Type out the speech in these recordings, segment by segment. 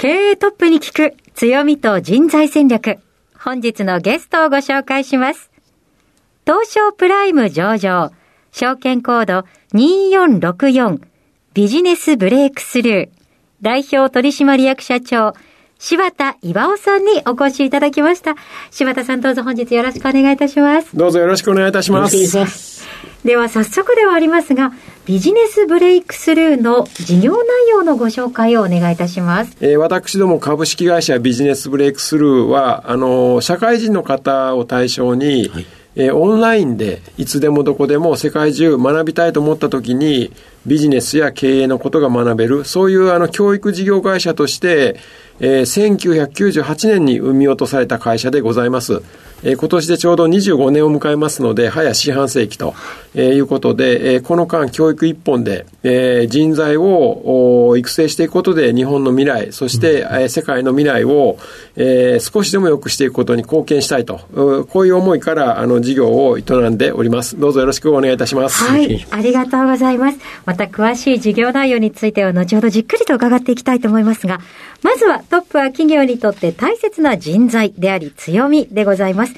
経営トップに聞く強みと人材戦略。本日のゲストをご紹介します。東証プライム上場、証券コード2464ビジネスブレイクスルー。代表取締役社長柴田岩尾さんにお越しいただきました。柴田さんどうぞ本日よろしくお願いいたします。どうぞよろしくお願いいたします。では早速ではありますが、ビジネスブレイクスルーの事業内容のご紹介をお願いいたします。えー私ども株式会社ビジネスブレイクスルーは、あの、社会人の方を対象に、はいえーオンラインでいつでもどこでも世界中学びたいと思った時にビジネスや経営のことが学べる、そういうあの教育事業会社として、えー1998年に生み落とされた会社でございます。えー今年でちょうど25年を迎えますので、早四半世紀と、えーいうことで、えーこの間教育一本で、えー人材をお育成していくことで日本の未来、そして、えー世界の未来を、えー少しでも良くしていくことに貢献したいと、うこういう思いからあの事業を営んでおります。どうぞよろしくお願いいたします。はい、ありがとうございます。また詳しい事業内容については後ほどじっくりと伺っていきたいと思いますが、まずはトップは企業にとって大切な人材であり強みでございます。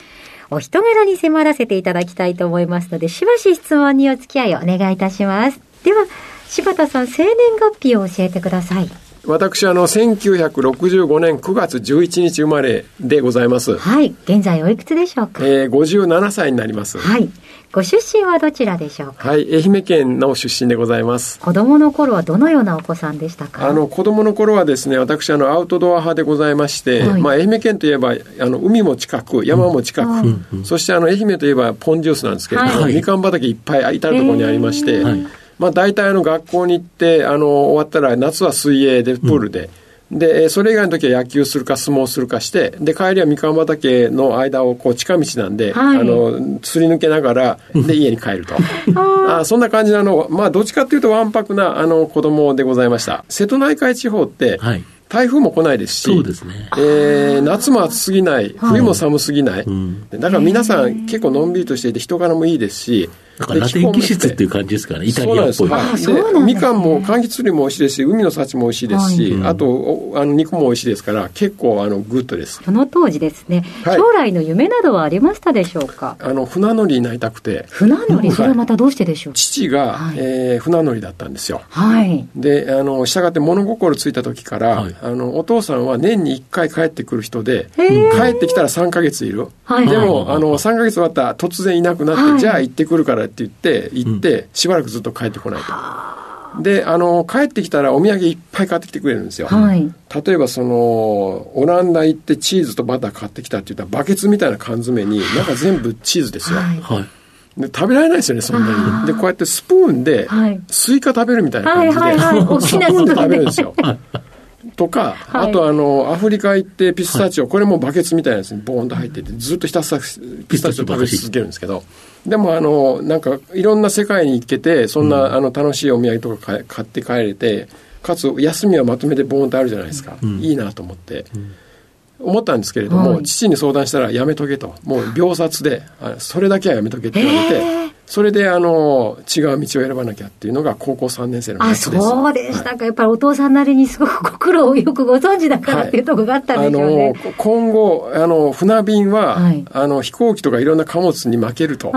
お人柄に迫らせていただきたいと思いますので、しばし質問にお付き合いをお願いいたします。では、柴田さん、生年月日を教えてください。私、あの、1965年9月11日生まれでございます。はい、現在おいくつでしょうか？えー57歳になります。はい。ご出身はどちらでしょうか？はい、愛媛県の出身でございます。子供の頃はどのようなお子さんでしたか？あの子供の頃はですね私あのアウトドア派でございまして、はい。まあ、愛媛県といえばあの海も近く山も近く、そしてあの愛媛といえばポンジュースなんですけれども、はい。みかん畑いっぱい至る所にありまして、はいまあ、大体あの学校に行ってあの終わったら夏は水泳でプールで。で、えーそれ以外の時は野球するか相撲するかして、で、帰りはみかん畑の間をこう近道なんで、はいあの、すり抜けながら、で、家に帰ると。あそんな感じの、あの、まあ、どっちかっていうとわんぱくな、あの、子供でございました。瀬戸内海地方って、はい台風も来ないですし、そうですねえー夏も暑すぎない、冬も寒すぎない。んだから皆さん結構のんびりとしていて人柄もいいですし、だからラテン気質っていう感じですからねイタリアっぽい。そうなんです。あそうなんですね。はい、でみかんも柑橘類も美味しいですし、海の幸も美味しいですし、はい。あとおあの肉も美味しいですから、結構あのグッドです。その当時ですね、はい。将来の夢などはありましたでしょうか？あの船乗りになりたくて、船乗り、それはまたどうしてでしょう？父が、はい。えー船乗りだったんですよ。はい。で、あの、従って物心ついた時から、はい。あの、お父さんは年に1回帰ってくる人で、帰ってきたら3ヶ月いる。はい。でも、はいあの、3ヶ月終わったら突然いなくなって、はい。じゃあ行ってくるからって言って、行って、しばらくずっと帰ってこないと。で、あの、帰ってきたらお土産いっぱい買ってきてくれるんですよ。はい。例えばそのオランダ行ってチーズとバター買ってきたって言ったらバケツみたいな缶詰に 中全部チーズですよ、はい。はい。で食べられないですよねそんなに。でこうやってスプーンではい。スイカ食べるみたいな感じで、はい スプなスプーンで食べるんですよ。とか、はい。あとあのアフリカ行ってピスタチオ、これもバケツみたいなやつにボーンと入っててずっとひたすらピスタチオ食べ続けるんですけどでもあのなんかいろんな世界に行けてそんな、あの楽しいお土産とか買買って帰れてかつ休みはまとめてボーンとあるじゃないですか、いいなと思って。思ったんですけれども、はい。父に相談したらやめとけと。もう秒殺であそれだけはやめとけって言われて、それであの違う道を選ばなきゃっていうのが高校3年生のあ、夏です。そうでしたか。やっぱりお父さんなりにすごくご苦労をよくご存知だからっていうところがあったんでしょうね。あの今後あの船便は、はい。あの飛行機とかいろんな貨物に負けると。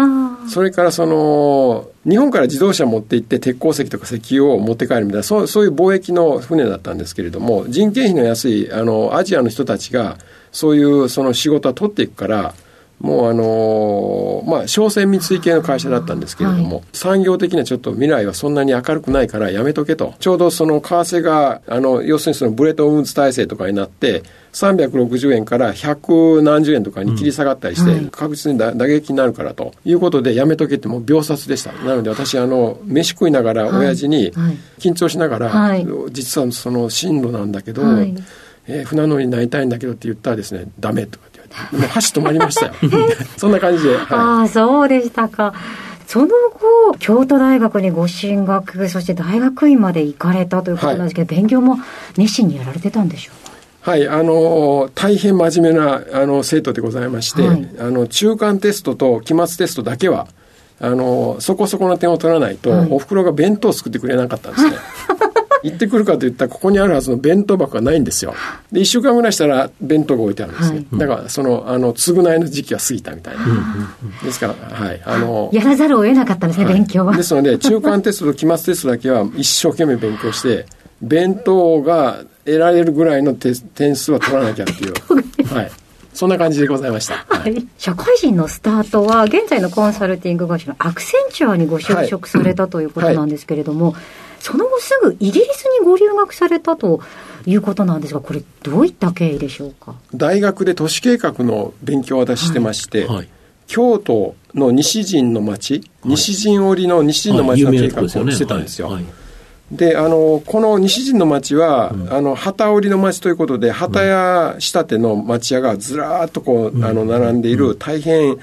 それからその日本から自動車持って行って鉄鉱石とか石油を持って帰るみたいなそうそういう貿易の船だったんですけれども人件費の安いあのアジアの人たちがそういうその仕事は取っていくから、もうあのー、まあ、商船三井系の会社だったんですけれども、はい、産業的にはちょっと未来はそんなに明るくないからやめとけと。ちょうどその為替が、あの、要するにそのブレトンウッズ体制とかになって、360円から100何十円とかに切り下がったりして、確実に打撃になるからということでやめとけってもう秒殺でした。なので私、あの、飯食いながら親父に緊張しながら、実はその進路なんだけど、えー、船乗りになりたいんだけどって言ったらですね、ダメとかもう箸止まりましたよ。そんな感じで。はい、ああ、そうでしたか。その後、京都大学にご進学、そして大学院まで行かれたということなんですけど、はい、勉強も熱心にやられてたんでしょうか？はい、あの、大変真面目な、あの、生徒でございまして、はい、あの、中間テストと期末テストだけは、あの、そこそこの点を取らないと、はい、お袋が弁当を作ってくれなかったんですね。行ってくるかと言ったらここにあるはずの弁当箱がないんですよ。で1週間ぐらいしたら弁当が置いてあるんですね、はい、だからそのあの償いの時期は過ぎたみたいな、ですからはい。あのやらざるを得なかったんですね、はい、勉強は。ですので中間テストと期末テストだけは一生懸命勉強して弁当が得られるぐらいの点数は取らなきゃっていう。はい。そんな感じでございました。はい。社会人のスタートは、現在のコンサルティング会社のアクセンチュアにご就職されたということなんですけれども、はいその後すぐイギリスにご留学されたということなんですが、これ、どういった経緯でしょうか？大学で都市計画の勉強を私してまして、はい。はい、京都の西陣の町、はい、西陣織の西陣の町の計画をしてたんですよ。であのこの西陣の町は、うん、あの旗織の町ということで旗や仕立ての町屋がずらっとこう、うん、あの並んでいる大変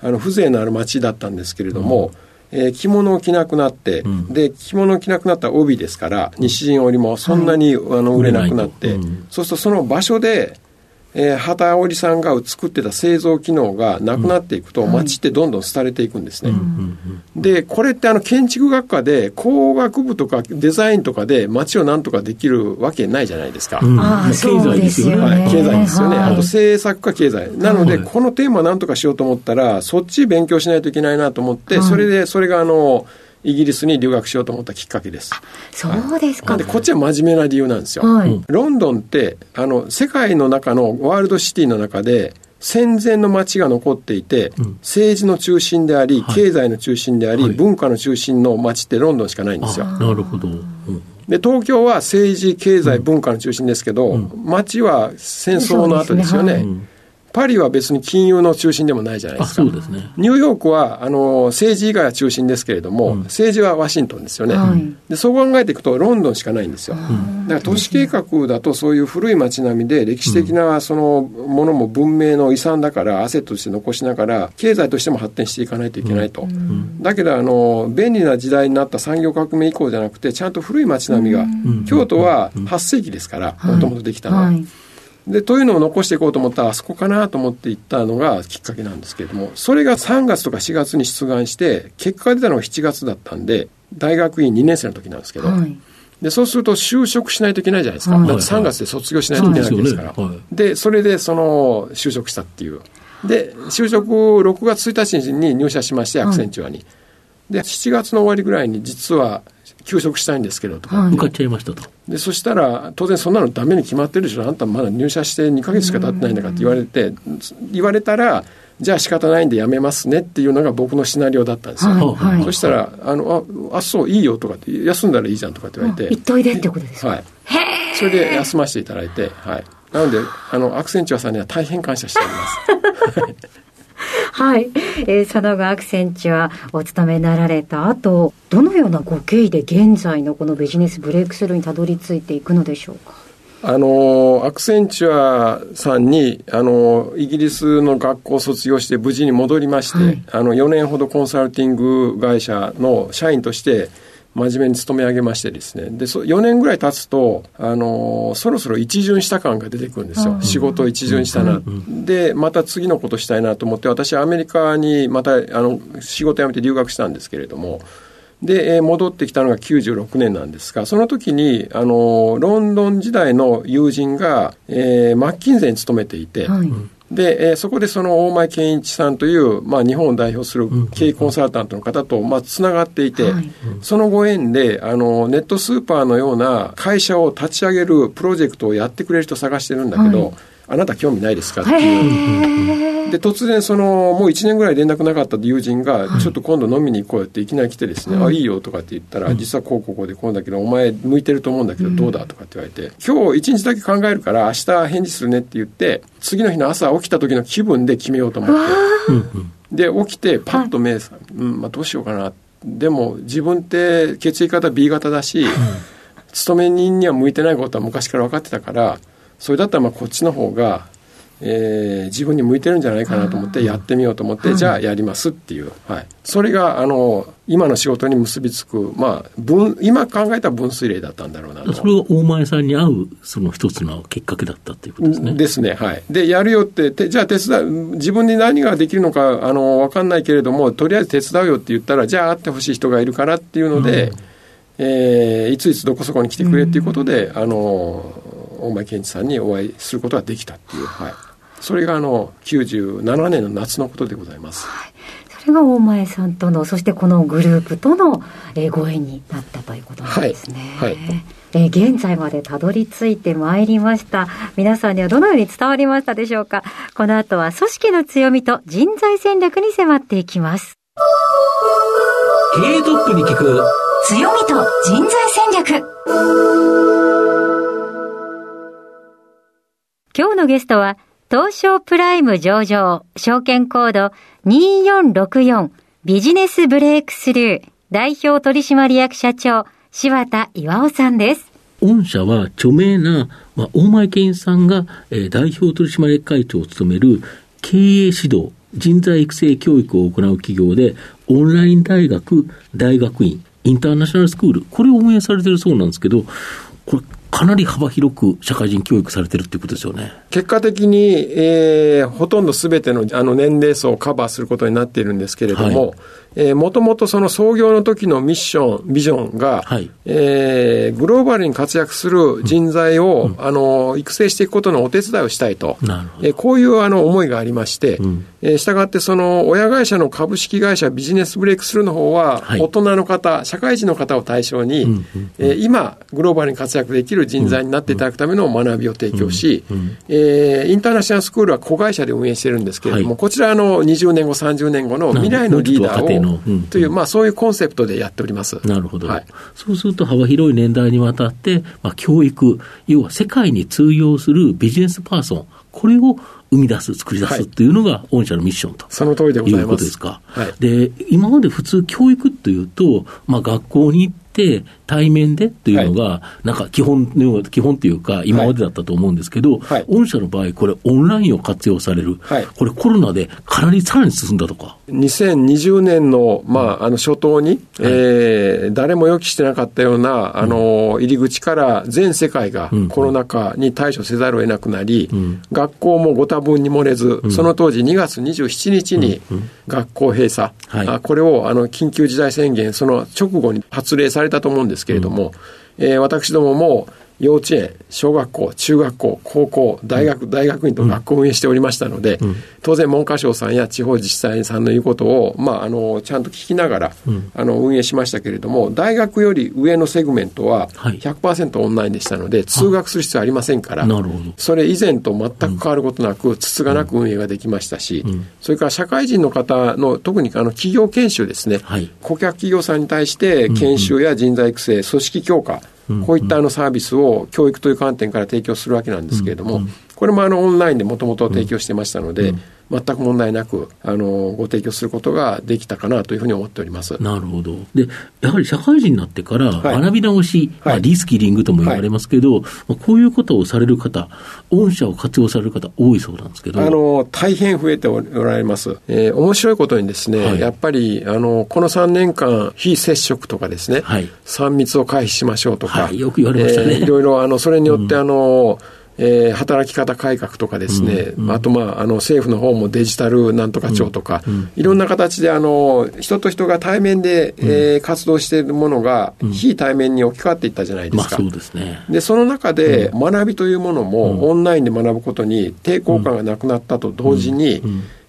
あの風情のある町だったんですけれども、うんえー、着物を着なくなって、うん、で着物を着なくなった帯ですから西陣織もそんなに、はい、あの売れなくなって、うん、そうするとその場所でえー、旗織さんが作ってた製造機能がなくなっていくと、うん、街ってどんどん廃れていくんですね。で、これってあの建築学科で工学部とかデザインとかで街をなんとかできるわけないじゃないですか。うん、経済ですよね。はい、経済ですよね。はい、あと政策か経済。なので、このテーマなんとかしようと思ったら、そっち勉強しないといけないなと思って、それで、それがあの、イギリスに留学しようと思ったきっかけです。そうですか。で、こっちは真面目な理由なんですよ。はい、ロンドンって、あの、世界の中のワールドシティの中で、戦前の街が残っていて、うん、政治の中心であり、経済の中心であり、はい、文化の中心の街ってロンドンしかないんですよ。なるほど。うんで東京は政治、経済、文化の中心ですけど、うん、街は戦争の後ですよね。パリは別に金融の中心でもないじゃないですか。そうですね。ニューヨークは、あの、政治以外は中心ですけれども、うん、政治はワシントンですよね、はい、で。そう考えていくと、ロンドンしかないんですよ。だから都市計画だとそういう古い街並みで歴史的なそのものも文明の遺産だから、アセットとして残しながら、経済としても発展していかないといけないと。だけど、あの、便利な時代になった産業革命以降じゃなくて、ちゃんと古い街並みが、京都は8世紀ですから、もともとできたのは。はいで、というのを残していこうと思ったら、あそこかなと思って行ったのがきっかけなんですけれども、それが3月とか4月に出願して、結果が出たのが7月だったんで、大学院2年生の時なんですけど、はい、で、そうすると就職しないといけないじゃないですか。はい、だって3月で卒業しないといけないわけですから。はい、で、それでその、就職したっていう。で、就職6月1日に入社しまして、アクセンチュアに。で、7月の終わりぐらいに実は休職したいんですけどとか。向かっちゃいましたと。で、そしたら、当然そんなのダメに決まってるでしょ。あんたまだ入社して2ヶ月しか経ってないんだからって言われて、言われたら、じゃあ仕方ないんでやめますねっていうのが僕のシナリオだったんですよ。はいはい、そしたら、あの、あ、あ、そう、いいよとかって、休んだらいいじゃんとかって言われて。行っといでってことですか？はい。それで休ませていただいて、はい。なので、あの、アクセンチュアさんには大変感謝しております。はい。えー、その後アクセンチュアお勤めになられた後、どのようなご経緯で現在のこのビジネスブレイクスルーにたどり着いていくのでしょうか？あの、アクセンチュアさんに、あの、イギリスの学校を卒業して無事に戻りまして、はい、あの、4年ほどコンサルティング会社の社員として、真面目に勤め上げましてですね。で、そ4年ぐらい経つと、あのー、そろそろ一巡した感が出てくるんですよ。仕事を一巡したな。で、また次のことしたいなと思って、私はアメリカにまた、あの、仕事辞めて留学したんですけれども、で、えー、戻ってきたのが96年なんですが、その時に、あのー、ロンドン時代の友人が、えー、マッキンゼに勤めていて、はいで、えー、そこでその大前健一さんという、まあ、日本を代表する経営コンサルタントの方と、まあ、つながっていて、はい、そのご縁で、あの、ネットスーパーのような会社を立ち上げるプロジェクトをやってくれる人を探してるんだけど、はいあなた興味ないですかっていう。で、突然その、もう1年ぐらい連絡なかった友人が、ちょっと今度飲みに行こうよっていきなり来てですね、あ、いいよとかって言ったら、実はこうこうこうでこうだけど、お前向いてると思うんだけど、どうだとかって言われて、今日1日だけ考えるから明日返事するねって言って、次の日の朝起きた時の気分で決めようと思って。で、起きてパッと目、うん、まあどうしようかな。でも自分って血液型 B 型だし、勤め人には向いてないことは昔から分かってたから、それだったらまあこっちの方が、えー、自分に向いてるんじゃないかなと思ってやってみようと思って、じゃあやりますっていう、はい、それがあの今の仕事に結びつく、まあ、分今考えた分水嶺だったんだろうなと。それが大前さんに合うその一つのきっかけだったっていうことですね。ですね。はい。でやるよっててじゃあ手伝う自分に何ができるのかあの分かんないけれどもとりあえず手伝うよって言ったらじゃあ会ってほしい人がいるからっていうので、うん、えー、いついつどこそこに来てくれっていうことで、うん、あの大前健一さんにお会いすることができたっていう。はいそれがあの97年の夏のことでございます。はいそれが大前さんとの、そしてこのグループとの、えご縁になったということなんですね。はい。はい、え現在までたどり着いてまいりました。皆さんにはどのように伝わりましたでしょうか？この後は組織の強みと人材戦略に迫っていきます。経営トップに聞く強みと人材戦略今日のゲストは東証プライム上場、証券コード2464ビジネスブレイクスルー代表取締役社長、柴田岩尾さんです。御社は著名な、まあ、大前健さんが、えー、代表取締役会長を務める経営指導、人材育成教育を行う企業で、オンライン大学、大学院、インターナショナルスクール、これを運営されているそうなんですけど、これ、かなり幅広く社会人教育されてるっていうことですよね。結果的に、えー、ほとんどすべてのあの年齢層をカバーすることになっているんですけれども、はいえー、もともとその創業の時のミッション、ビジョンが、はい、えー、グローバルに活躍する人材を、うん、あの、育成していくことのお手伝いをしたいと。えー、こういうあの思いがありまして、うん、えー、したがってその親会社の株式会社ビジネスブレイクスルーの方は、大人の方、社会人の方を対象に、うん、えー、今、グローバルに活躍できる人材になっていただくための学びを提供し、えー、インターナショナルスクールは子会社で運営してるんですけれども、はい、こちらの20年後、30年後の未来のリーダーを、という、まあ、そういうコンセプトでやっております。なるほど。はい、そうすると、幅広い年代にわたって、まあ、教育、要は世界に通用するビジネスパーソン、これを生み出す、作り出すっていうのが、御社のミッションと、その通りでございます。いうことですか。はい、で、今まで普通教育っていうと、まあ、学校に行って、対面でっていうのが、なんか基本の基本っていうか、今までだったと思うんですけど、はい、御社の場合、これ、オンラインを活用される、はい、これ、コロナでかなりさらに進んだとか。2020年の,、まあ、あの初頭に、はい、えー、誰も予期してなかったような、あの、入り口から全世界がコロナ禍に対処せざるを得なくなり、うん。うん、学校もご多分に漏れず、うん、その当時2月27日に学校閉鎖、はい、これをあの緊急事態宣言、その直後に発令されたと思うんですですけれども、うん、えー、私どもも幼稚園、小学校、中学校、高校、大学、大学院と学校を運営しておりましたので、うん、当然文科省さんや地方自治体さんの言うことを、まあ、あの、ちゃんと聞きながら、うん、あの、運営しましたけれども、大学より上のセグメントは100%オンラインでしたので、はい、通学する必要ありませんから、それ以前と全く変わることなく、つつがなく運営ができましたし、それから社会人の方の、特にあの、企業研修ですね、はい、顧客企業さんに対して研修や人材育成、組織強化、こういったあのサービスを教育という観点から提供するわけなんですけれども、これもあのオンラインでもともと提供してましたので、全く問題なくあのご提供することができたかなというふうに思っております。なるほど、でやはり社会人になってから学び直し、はい、まあ、リスキリングとも言われますけど、はい、まあ、こういうことをされる方、御社を活用される方、多いそうなんですけど。あの大変増えておられます、えー、面白いことにですね、はい、やっぱりあのこの3年間、非接触とかですね、はい、3密を回避しましょうとか、よく言われましたね、えー、いろいろあのそれによって、あの、うんえー、働き方改革とかですね、うんうん、あと、まあ、あの政府の方もデジタルなんとか庁とか、うんうん、いろんな形であの人と人が対面で、うん、えー、活動しているものが、非対面に置き換わっていったじゃないですか。まあ、そうですね、でその中で、学びというものも、オンラインで学ぶことに抵抗感がなくなったと同時に、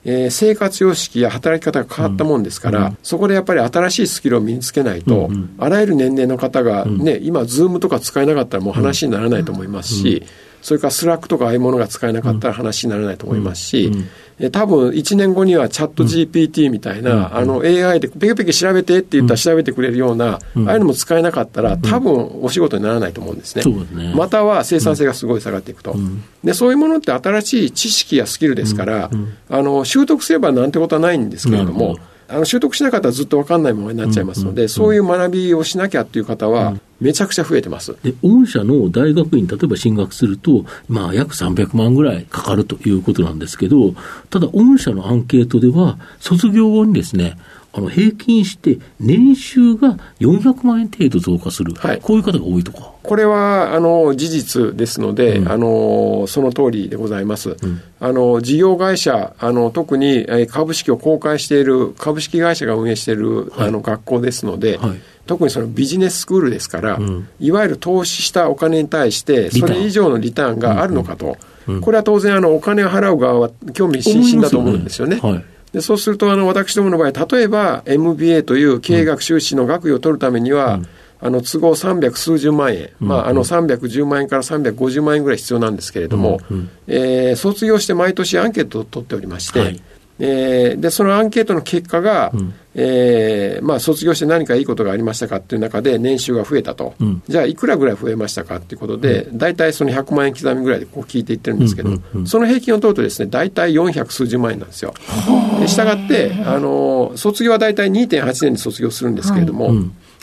えー、生活様式や働き方が変わったもんですから、うん、そこでやっぱり新しいスキルを身につけないと、うん、あらゆる年齢の方がね、今、ズームとか使えなかったらもう話にならないと思いますし、それからスラックとかああいうものが使えなかったら話にならないと思いますし、え多分1年後にはチャット GPT みたいな、あの AI でペケペケ調べてって言ったら調べてくれるような、ああいうのも使えなかったら、多分お仕事にならないと思うんですね。ね。または生産性がすごい下がっていくと。で、そういうものって新しい知識やスキルですから、あの、習得すればなんてことはないんですけれども、あの習得しなかったらずっと分かんないままになっちゃいますので、そういう学びをしなきゃっていう方は、めちゃくちゃ増えてます。で、御社の大学院、例えば進学すると、まあ、約300万ぐらいかかるということなんですけど、ただ、御社のアンケートでは、卒業後にですね、あの平均して年収が400万円程度増加する、はい。こういう方が多いとか。これはあの事実ですので、あのその通りでございます。あの事業会社あの特にえー株式を公開している株式会社が運営している、あの学校ですので、はい。特にそのビジネススクールですから、ん。いわゆる投資したお金に対してそれ以上のリターンがあるのかと、これは当然あのお金を払う側は興味津々だと思うんですよね。はい。でそうするとあの私どもの場合例えば MBA という経営学修士の学位を取るためには、あの都合300数十万円、まあ、あの310万円から350万円ぐらい必要なんですけれども、えー卒業して毎年アンケートを取っておりまして、はい。えーでそのアンケートの結果が、えーまあ、卒業して何かいいことがありましたかっていう中で年収が増えたと、ん。じじゃあいくらぐらい増えましたかっていうことで、大体その100万円刻みぐらいでこう聞いていってるんですけど、その平均を取るとですね大体400数十万円なんですよ。でしたがってあの卒業は大体2.8年で卒業するんですけれども、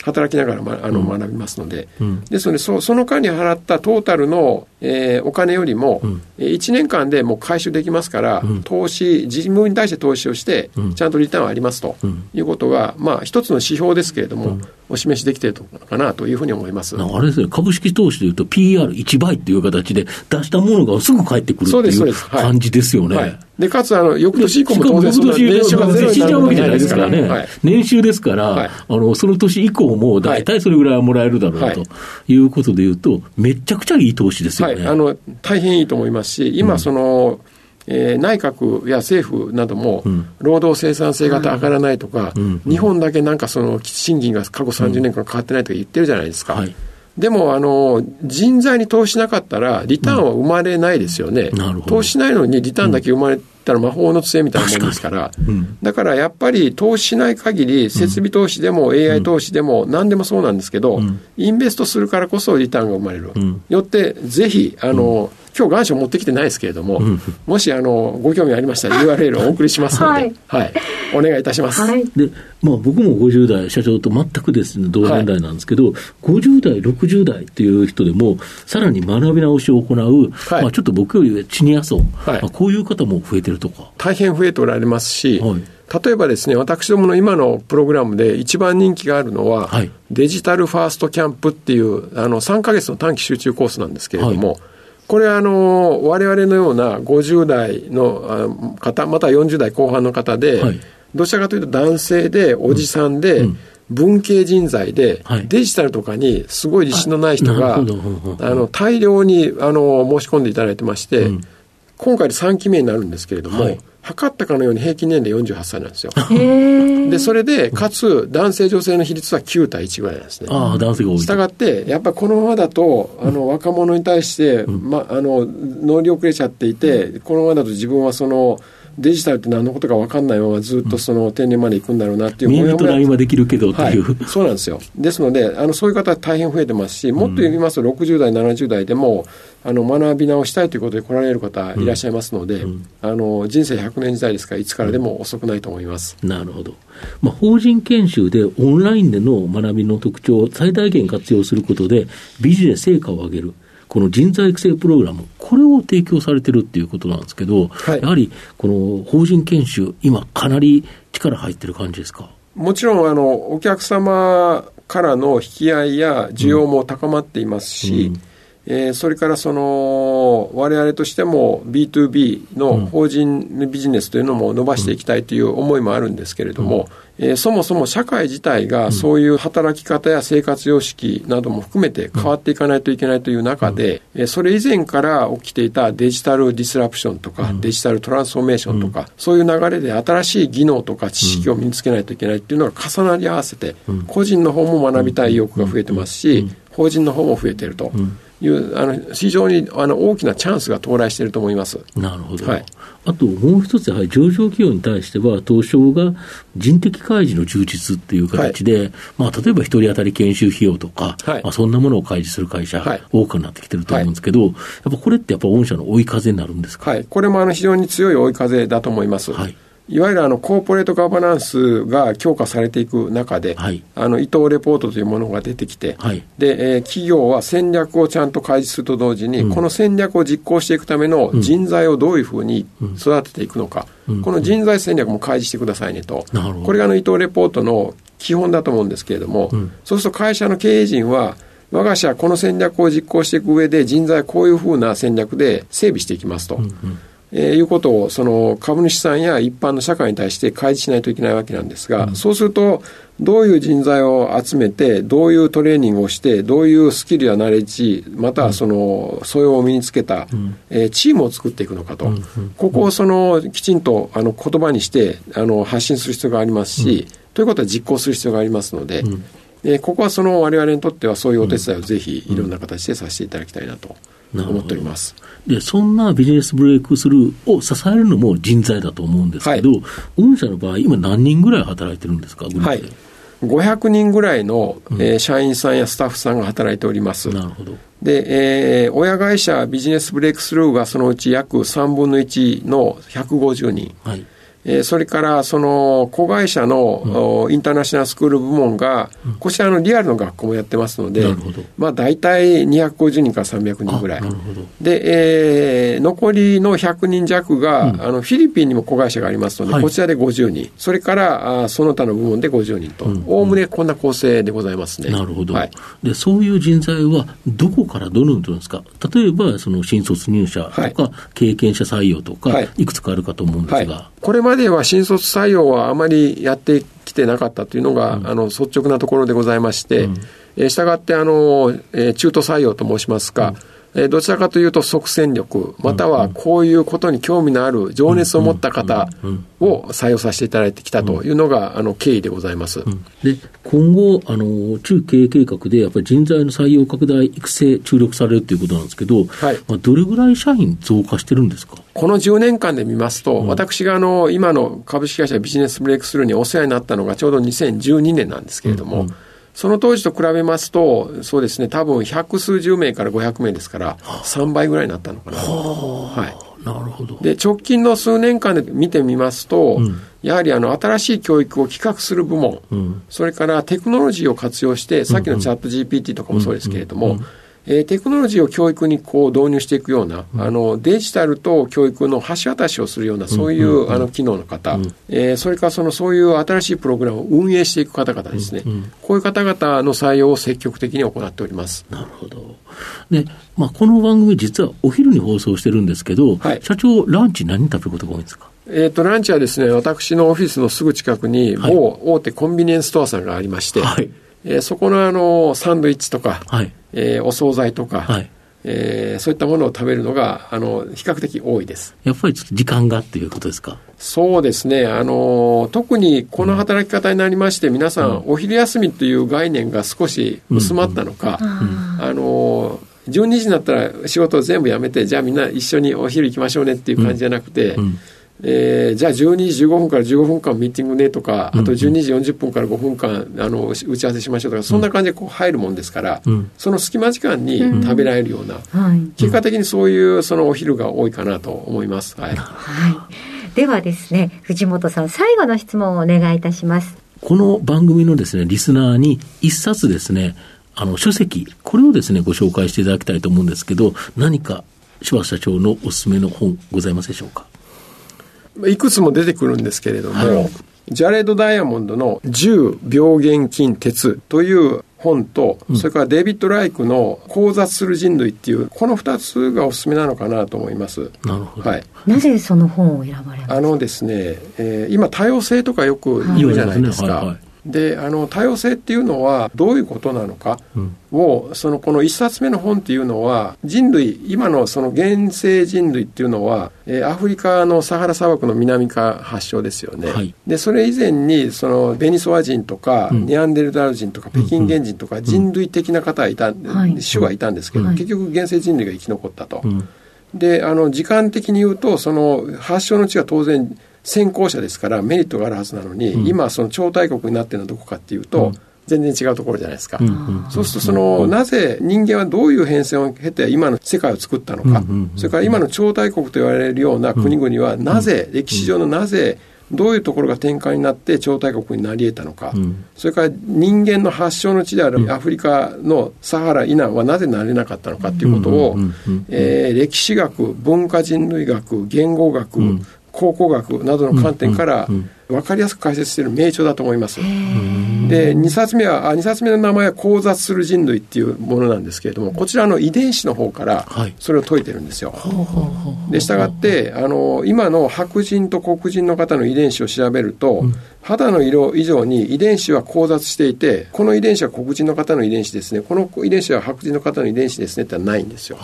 働きながら、ま、あの学びますので、ですのでそその間に払ったトータルの、えーお金よりも、えー1年間でもう回収できますから、投資自分に対して投資をして、ちゃんとリターンはありますということが、まあ、一つの指標ですけれども、お示しできているのかなというふうに思います。あれですね、株式投資でいうと PR1 倍っていう形で出したものがすぐ返ってくるそうっていう感じですよね。はい、でかつあの翌年以降も当然そんな翌年年収がゼロに死んじゃうわけじゃなるわけじゃないいですかららね。はい。年収ですから、はい。あの、その年以降も大体それぐらいはもらえるだろうはい。ということでいうと、めちゃくちゃいい投資ですよね。はい、あの大変いいと思いますし、今、その、えー内閣や政府なども、労働生産性が上がらないとか、日本だけなんかその賃金が過去30年間変わってないとか言ってるじゃないですか。はい。でもあの、人材に投資しなかったら、リターンは生まれないですよね。投資しないのにリターンだけ生まれたら魔法の杖みたいなもんですから、だからやっぱり投資しない限り、設備投資でも AI 投資でも何でもそうなんですけど、インベストするからこそリターンが生まれる。よって、ぜひ、あの、今日願書持ってきてないですけれども、もしあのご興味ありましたら URL をお送りしますので、はい、お願いいたします。はい。で、まあ僕も50代、社長と全くですね、同年代なんですけど、50代、60代っていう人でも、さらに学び直しを行う、はい。まあちょっと僕よりシニア層、はい。まあこういう方も増えてるとか。大変増えておられますし、はい。例えばですね、私どもの今のプログラムで一番人気があるのは、はい。デジタルファーストキャンプっていうあの3ヶ月の短期集中コースなんですけれども、はこれはあの我々のような50代のあ方、または40代後半の方で、はい。どちらかというと男性で、おじさんで、文系人材で、はい。デジタルとかにすごい自信のない人が、あの大量にあの申し込んでいただいてまして、今回で3期目になるんですけれども、はい測ったかのように平均年齢48歳なんですよ。で、それで、かつ、男性女性の比率は9対1ぐらいなんですね。ああ、男性が多いと。したがって、やっぱりこのままだと、あの、若者に対して、ま、あの、乗り遅れちゃっていて、このままだと自分はその、デジタルって何のことか分かんないままずっとその定年まで行くんだろうなっていう見えるともやもや LINE はできるけどってはいいう。、そうなんですよ。ですので、あのそういう方大変増えてますし、もっと言いますと、60代、70代でも、あの学び直したいということで来られる方いらっしゃいますので、あの人生100年時代ですから、いつからでも遅くないと思います。なるほど。まあ、法人研修でオンラインでの学びの特徴を最大限活用することで、ビジネス成果を上げる。この人材育成プログラム、これを提供されてるっていうことなんですけど、はい。やはりこの法人研修、今かなり力入ってる感じですか？もちろんあのお客様からの引き合いや需要も高まっていますし、えーそれからその我々としても B2B の法人ビジネスというのも伸ばしていきたいという思いもあるんですけれども、えーそもそも社会自体がそういう働き方や生活様式なども含めて変わっていかないといけないという中で、えーそれ以前から起きていたデジタルディスラプションとか、デジタルトランスフォーメーションとか、そういう流れで新しい技能とか知識を身につけないといけないっていうのが重なり合わせて、個人の方も学びたい意欲が増えてますし、法人の方も増えていると。いう、あの、非常にあの大きなチャンスが到来していると思います。なるほど。はい。あともう一つ、やはり上場企業に対しては、東証が人的開示の充実っていう形で、はい、まあ、例えば一人当たり研修費用とか、はい、まあ、そんなものを開示する会社、多くなってきてると思うんですけど、やっぱこれってやっぱ御社の追い風になるんですか、はい、これもあの非常に強い追い風だと思います。はいいわゆるあのコーポレートガバナンスが強化されていく中で、はい、あの伊藤レポートというものが出てきて、はい、で、えー、企業は戦略をちゃんと開示すると同時に、うん、この戦略を実行していくための人材をどういうふうに育てていくのか、うん、この人材戦略も開示してくださいねと、うん、これがあの伊藤レポートの基本だと思うんですけれども、そうすると会社の経営陣は、我が社はこの戦略を実行していく上で人材こういうふうな戦略で整備していきますと。うんうんえー、いうことをその株主さんや一般の社会に対して開示しないといけないわけなんですが、うん、そうするとどういう人材を集めてどういうトレーニングをしてどういうスキルやナレッジまたはその素養を身につけた、うん、えー、チームを作っていくのかと、うん、ここをそのきちんとあの言葉にしてあの発信する必要がありますし、ということは実行する必要がありますので、えー、ここはその我々にとってはそういうお手伝いをぜひいろんな形でさせていただきたいなと。思っております。でそんなビジネスブレイクスルーを支えるのも人材だと思うんですけど、はい、御社の場合、今、何人ぐらい働いてるんですか、はい、500人ぐらいの、うん、えー、社員さんやスタッフさんが働いております。なるほど。で、えー、親会社ビジネスブレイクスルーがそのうち約3分の1の150人。はいえー、それからその子会社の、うん、インターナショナルスクール部門が、うん、こちらのリアルの学校もやってますので、まあ、大体250人から300人ぐらい。で、えー、残りの100人弱が、うん、あのフィリピンにも子会社がありますので、はい、こちらで50人、それからあその他の部門で50人と、おおむねこんな構成でございますね。なるほど、はい、でそういう人材は、どこからどのようにですか、例えばその新卒入社とか、はい、経験者採用とか、い、くつかあるかと思うんですが。これまでは新卒採用はあまりやってきてなかったというのが、うん、あの率直なところでございまして、うん、えしたがってあの、えー、中途採用と申しますか、うんえどちらかというと即戦力、またはこういうことに興味のある情熱を持った方を採用させていただいてきたというのが、あの経緯でございます。で今後あの、中経営計画でやっぱり人材の採用拡大、育成、注力されるということなんですけど、はい。まあ、どれぐらい社員増加してるんですか？この10年間で見ますと、うん、私があの今の株式会社ビジネスブレイクスルーにお世話になったのがちょうど2012年なんですけれども、うんうんその当時と比べますと、そうですね、多分百数十名から500名ですから、3倍ぐらいになったのかな。はい。なるほど。で、直近の数年間で見てみますと、うん、やはりあの、新しい教育を企画する部門、うん、それからテクノロジーを活用して、さっきのチャット GPT とかもそうですけれども、えー、テクノロジーを教育にこう導入していくような、うん、あのデジタルと教育の橋渡しをするような、そういう、あの機能の方、うん、えー、それからそのそういう新しいプログラムを運営していく方々ですね、うん。うん、こういう方々の採用を積極的に行っております。なるほど。で、まあ、この番組、実はお昼に放送してるんですけど、はい、社長、ランチ何食べることが多いんですか？えっ、ー、と、ランチはですね、私のオフィスのすぐ近くに、某大手コンビニエンスストアさんがありまして、はい、えー、そこのあの、サンドイッチとか、はい、えー、お惣菜とか、はい、えー、そういったものを食べるのが、あの、比較的多いです。やっぱりちょっと時間がっていうことですか？そうですね。あの、特にこの働き方になりまして、皆さん、お昼休みという概念が少し薄まったのか、あの、12時になったら仕事を全部やめて、じゃあみんな一緒にお昼行きましょうねっていう感じじゃなくて、うん。うんえー、じゃあ12時15分から15分間ミーティングねとか、あと12時40分から5分間あの打ち合わせしましょうとか、そんな感じでこう入るもんですから、うん、その隙間時間に食べられるような、うん、結果的にそういうそのお昼が多いかなと思います。はい。はい、ではですね、藤本さん、最後の質問をお願いいたします。この番組のですね、リスナーに一冊ですね、あの、書籍、これをですね、ご紹介していただきたいと思うんですけど、何か柴田社長のおすすめの本ございますでしょうか？いくつも出てくるんですけれども、はい、ジャレード・ダイヤモンドの10病原菌鉄という本と、うん、それからデイビッド・ライクの考察する人類っていう、この2つがおすすめなのかなと思います。なるほど。はい。なぜその本を選ばれあのですね、えー、今多様性とかよく言うじゃないですか。であの多様性っていうのはどういうことなのかを、うん、そのこの一冊目の本っていうのは人類今のその現世人類っていうのは、えー、アフリカのサハラ砂漠の南側発祥ですよね、はい、でそれ以前にそのベニソワ人とか、うん、ネアンデルタール人とか北京原人とか人類的な方はいた、うん、種はい。たんですけど、はい、結局現世人類が生き残ったと。であの時間的に言うとその発祥の地は当然先行者ですからメリットがあるはずなのに、うん、今その超大国になってるのはどこかっていうと、うん、全然違うところじゃないですか、そうするとその、なぜ人間はどういう変遷を経て今の世界を作ったのか、それから今の超大国と言われるような国々はなぜ、歴史上のなぜどういうところが転換になって超大国になり得たのか、うん、それから人間の発祥の地であるアフリカのサハラ以南はなぜなれなかったのかということを、歴史学文化人類学言語学、うん考古学などの観点から分かりやすく解説している名著だと思います。で2冊目はあ2冊目の名前は「交雑する人類」っていうものなんですけれどもこちらの遺伝子の方からそれを解いてるんですよ。でしたがってあの今の白人と黒人の方の遺伝子を調べると、肌の色以上に遺伝子は交雑していてこの遺伝子は黒人の方の遺伝子ですね。この遺伝子は白人の方の遺伝子ですねってのはないんですよ。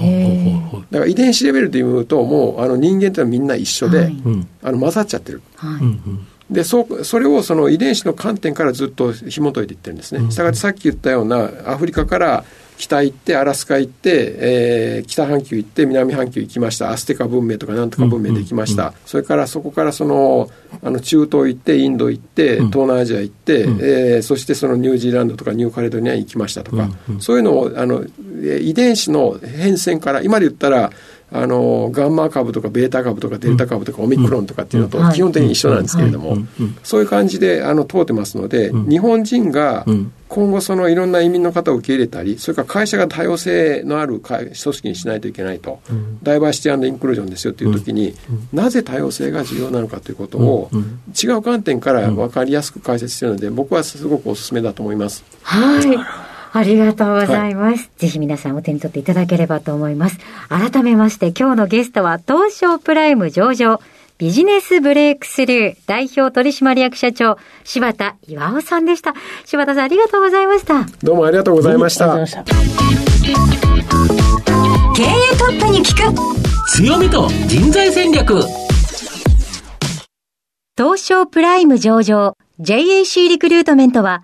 だから遺伝子レベルでいうともうあの人間ってのはみんな一緒で、はい、あの混ざっちゃってる、はいでそそれをその遺伝子の観点からずっと紐解いていってるんですね。したがってさっき言ったようなアフリカから北行ってアラスカ行って、えー、北半球行って南半球行きました。アステカ文明とかなんとか文明で行きました、それからそこからそのあの中東行ってインド行って東南アジア行って、うん、えー、そしてそのニュージーランドとかニューカレドニア行きましたとか、うんうん、そういうのをあの遺伝子の変遷から今で言ったらあのガンマ株とかベータ株とかデルタ株とかオミクロンとかっていうのと基本的に一緒なんですけれども、そういう感じであの通ってますので、日本人が今後そのいろんな移民の方を受け入れたりそれから会社が多様性のある組織にしないといけないと、ダイバーシティインクルージョンですよっていう時に、なぜ多様性が重要なのかということを、違う観点から分かりやすく解説しているので僕はすごくお勧めだと思います。はいありがとうございます、はい。ぜひ皆さんお手に取っていただければと思います。改めまして今日のゲストは東証プライム上場ビジネスブレイクスルー代表取締役社長柴田岩尾さんでした。柴田さんありがとうございました。どうもありがとうございました。経営トップに聞く強みと人材戦略東証プライム上場 JAC リクルートメントは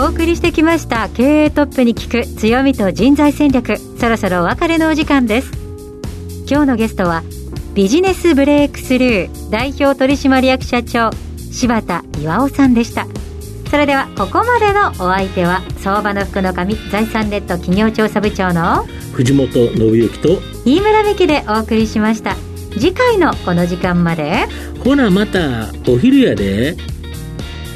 お送りしてきました経営トップに聞く強みと人材戦略。そろそろお別れのお時間です。今日のゲストはビジネスブレイクスルー代表取締役社長柴田岩尾さんでした。それではここまでのお相手は相場の福の神財産ネット企業調査部長の藤本信之と飯村美希でお送りしました。次回のこの時間まで。ほなまたお昼やで